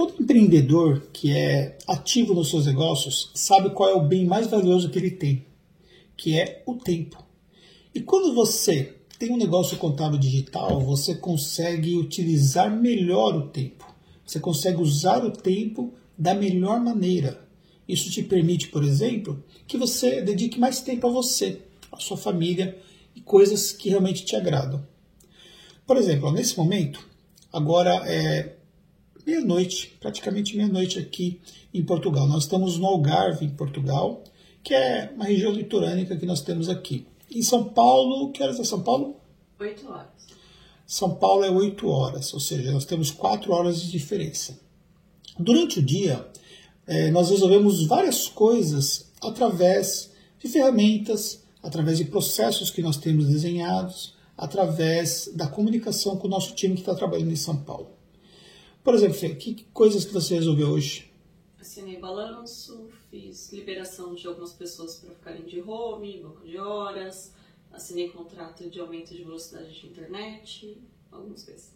Todo empreendedor que é ativo nos seus negócios sabe qual é o bem mais valioso que ele tem, que é o tempo. E quando você tem um negócio contábil digital, você consegue utilizar melhor o tempo. Você consegue usar o tempo da melhor maneira. Isso te permite, por exemplo, que você dedique mais tempo a você, a sua família e coisas que realmente te agradam. Por exemplo, nesse momento, agora é meia-noite, praticamente meia-noite aqui em Portugal. Nós estamos no Algarve, em Portugal, que é uma região litorânica que nós temos aqui. Em São Paulo, que horas é São Paulo? Oito horas. São Paulo é oito horas, ou seja, nós temos quatro horas de diferença. Durante o dia, é, nós resolvemos várias coisas através de ferramentas, através de processos que nós temos desenhados, através da comunicação com o nosso time que está trabalhando em São Paulo. Por exemplo, Fê, que coisas que você resolveu hoje? Assinei balanço, fiz liberação de algumas pessoas para ficarem de home, banco de horas, assinei contrato de aumento de velocidade de internet, algumas coisas.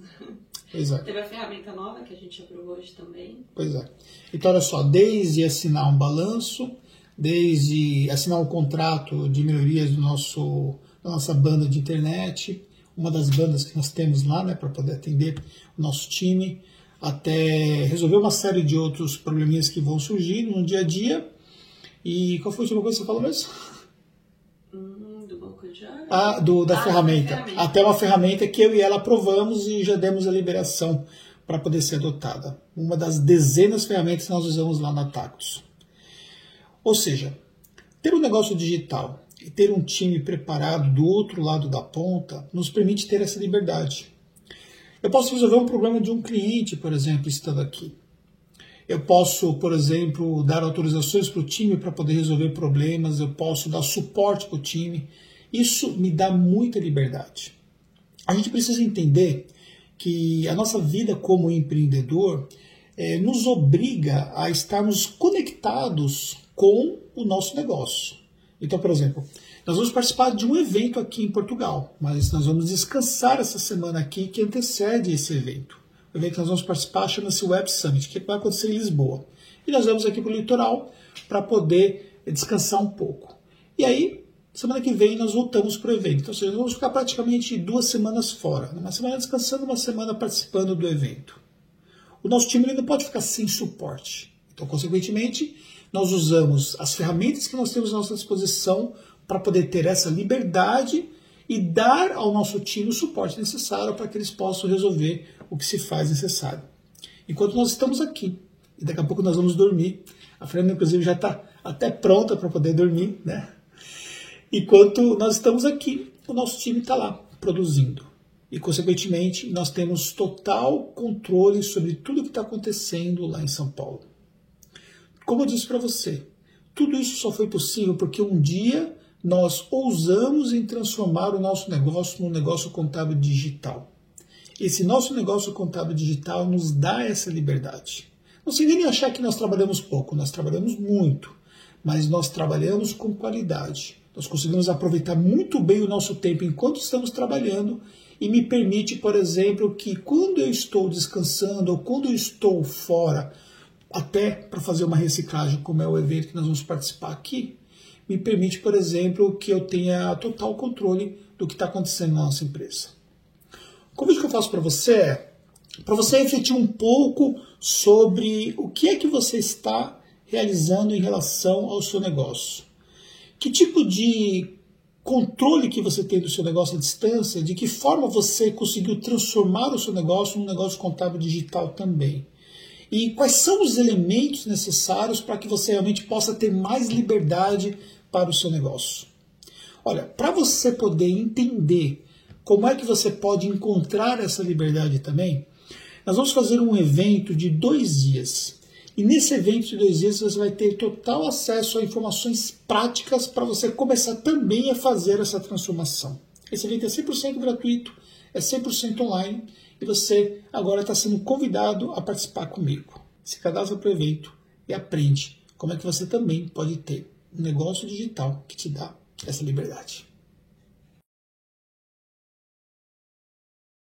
Pois é. Teve a ferramenta nova que a gente aprovou hoje também. Pois é. Então, olha só, desde assinar um balanço, desde assinar um contrato de melhorias do nosso, da nossa banda de internet, uma das bandas que nós temos lá, né, para poder atender o nosso time, até resolver uma série de outros probleminhas que vão surgir no dia a dia. E qual foi a última coisa que você falou mesmo? Hum, do banco de. Ah, do, da Ah, ferramenta. ferramenta. Até uma ferramenta que eu e ela aprovamos e já demos a liberação para poder ser adotada. Uma das dezenas de ferramentas que nós usamos lá na Tactus. Ou seja, ter um negócio digital e ter um time preparado do outro lado da ponta nos permite ter essa liberdade. Eu posso resolver um problema de um cliente, por exemplo, estando aqui. Eu posso, por exemplo, dar autorizações para o time para poder resolver problemas, eu posso dar suporte para o time. Isso me dá muita liberdade. A gente precisa entender que a nossa vida como empreendedor eh, nos obriga a estarmos conectados com o nosso negócio. Então, por exemplo, nós vamos participar de um evento aqui em Portugal, mas nós vamos descansar essa semana aqui que antecede esse evento. O evento que nós vamos participar chama-se Web Summit, que vai acontecer em Lisboa. E nós vamos aqui para o litoral para poder descansar um pouco. E aí, semana que vem, nós voltamos para o evento. Então, ou seja, nós vamos ficar praticamente duas semanas fora. Uma semana descansando, uma semana participando do evento. O nosso time não pode ficar sem suporte. Então, consequentemente, nós usamos as ferramentas que nós temos à nossa disposição para poder ter essa liberdade e dar ao nosso time o suporte necessário para que eles possam resolver o que se faz necessário. Enquanto nós estamos aqui, e daqui a pouco nós vamos dormir, a Fernanda, inclusive, já está até pronta para poder dormir, né? Enquanto nós estamos aqui, o nosso time está lá produzindo. E, consequentemente, nós temos total controle sobre tudo que está acontecendo lá em São Paulo. Como eu disse para você, tudo isso só foi possível porque um dia nós ousamos em transformar o nosso negócio num negócio contábil digital. Esse nosso negócio contábil digital nos dá essa liberdade. Não se nem achar que nós trabalhamos pouco, nós trabalhamos muito, mas nós trabalhamos com qualidade. Nós conseguimos aproveitar muito bem o nosso tempo enquanto estamos trabalhando e me permite, por exemplo, que quando eu estou descansando ou quando eu estou fora, até para fazer uma reciclagem, como é o evento que nós vamos participar aqui, me permite, por exemplo, que eu tenha total controle do que está acontecendo na nossa empresa. O convite que eu faço para você é para você refletir um pouco sobre o que é que você está realizando em relação ao seu negócio. Que tipo de controle que você tem do seu negócio à distância, de que forma você conseguiu transformar o seu negócio num negócio contábil digital também. E quais são os elementos necessários para que você realmente possa ter mais liberdade para o seu negócio. Olha, para você poder entender como é que você pode encontrar essa liberdade também, nós vamos fazer um evento de dois dias. E nesse evento de dois dias você vai ter total acesso a informações práticas para você começar também a fazer essa transformação. Esse evento é 100% gratuito, é 100% online e você agora está sendo convidado a participar comigo. Se cadastra para o evento e aprende como é que você também pode ter um negócio digital que te dá essa liberdade.